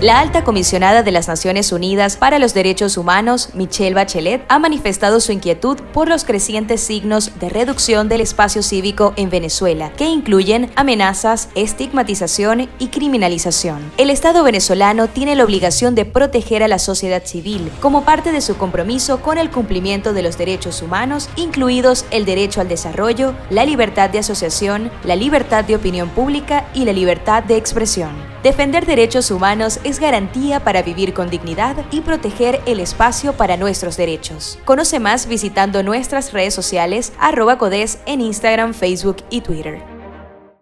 La alta comisionada de las Naciones Unidas para los Derechos Humanos, Michelle Bachelet, ha manifestado su inquietud por los crecientes signos de reducción del espacio cívico en Venezuela, que incluyen amenazas, estigmatización y criminalización. El Estado venezolano tiene la obligación de proteger a la sociedad civil como parte de su compromiso con el cumplimiento de los derechos humanos, incluidos el derecho al desarrollo, la libertad de asociación, la libertad de opinión pública y la libertad de expresión. Defender derechos humanos es garantía para vivir con dignidad y proteger el espacio para nuestros derechos. Conoce más visitando nuestras redes sociales arroba codes en Instagram, Facebook y Twitter.